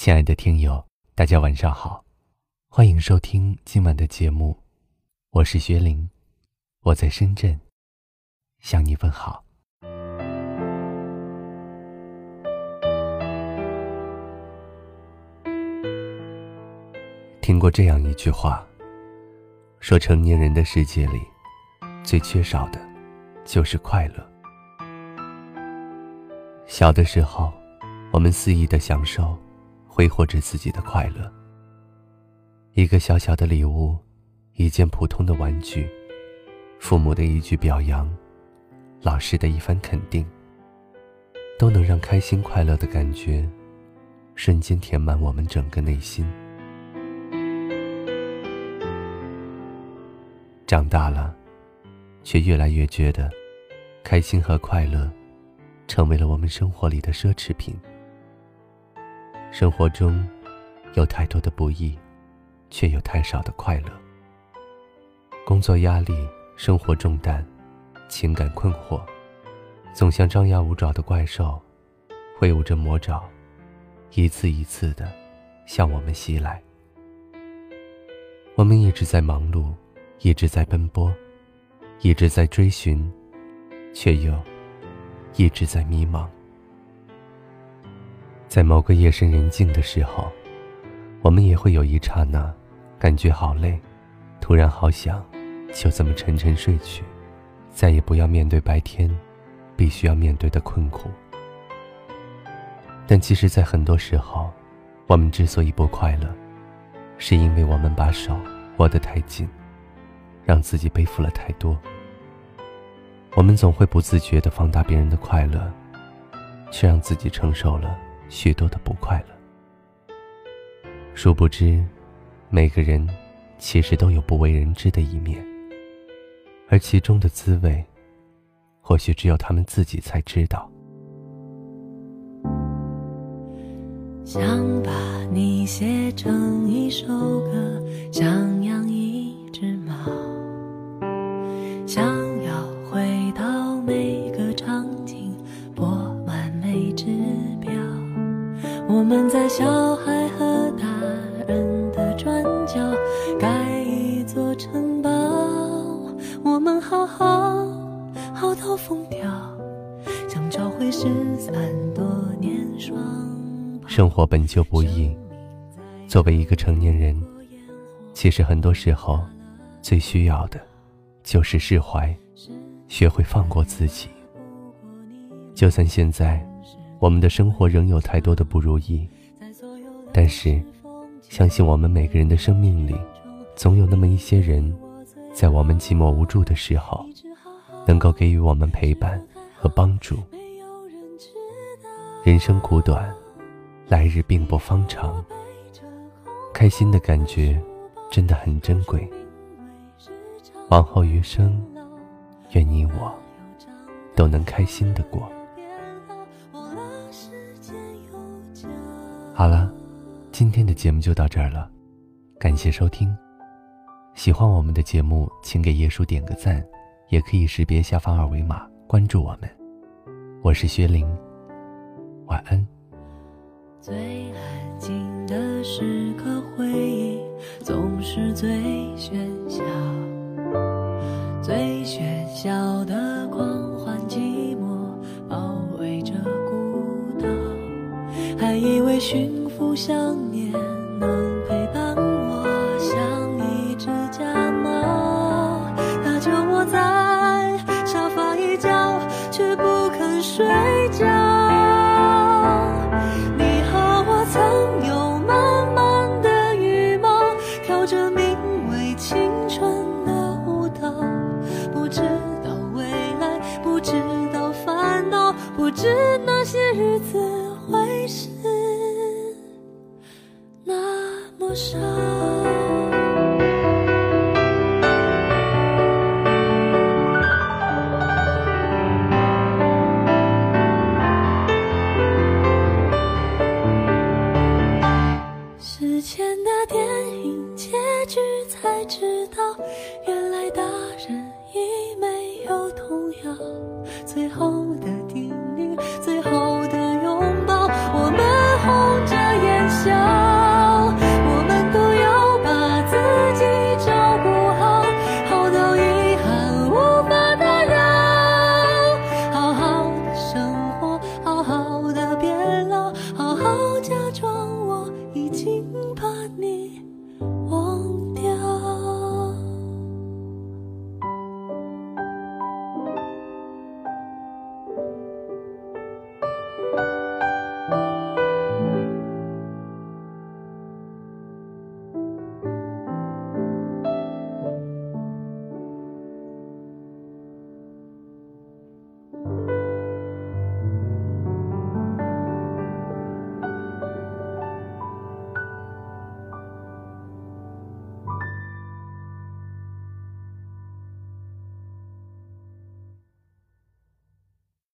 亲爱的听友，大家晚上好，欢迎收听今晚的节目，我是薛玲，我在深圳向你问好。听过这样一句话，说成年人的世界里，最缺少的，就是快乐。小的时候，我们肆意的享受。挥霍着自己的快乐，一个小小的礼物，一件普通的玩具，父母的一句表扬，老师的一番肯定，都能让开心快乐的感觉瞬间填满我们整个内心。长大了，却越来越觉得，开心和快乐，成为了我们生活里的奢侈品。生活中，有太多的不易，却有太少的快乐。工作压力、生活重担、情感困惑，总像张牙舞爪的怪兽，挥舞着魔爪，一次一次的向我们袭来。我们一直在忙碌，一直在奔波，一直在追寻，却又一直在迷茫。在某个夜深人静的时候，我们也会有一刹那，感觉好累，突然好想，就这么沉沉睡去，再也不要面对白天必须要面对的困苦。但其实，在很多时候，我们之所以不快乐，是因为我们把手握得太紧，让自己背负了太多。我们总会不自觉地放大别人的快乐，却让自己承受了。许多的不快乐，殊不知，每个人其实都有不为人知的一面，而其中的滋味，或许只有他们自己才知道。想把你写成一首歌，想养一只猫，想要回到每在小孩和大人的转角盖一座城堡，我们好好好到疯掉，想找回失散多年双。生活本就不易，作为一个成年人，其实很多时候最需要的，就是释怀，学会放过自己。就算现在。我们的生活仍有太多的不如意，但是，相信我们每个人的生命里，总有那么一些人，在我们寂寞无助的时候，能够给予我们陪伴和帮助。人生苦短，来日并不方长，开心的感觉真的很珍贵。往后余生，愿你我都能开心的过。好了，今天的节目就到这儿了，感谢收听。喜欢我们的节目，请给叶叔点个赞，也可以识别下方二维码关注我们。我是薛玲，晚安。最安静的时刻，回忆总是最喧嚣，最喧嚣的狂欢，寂寞包围着孤岛。还以为驯服想那些日子。会是那么少。时间的电影结局才知道，原来大人已没有童谣，最后。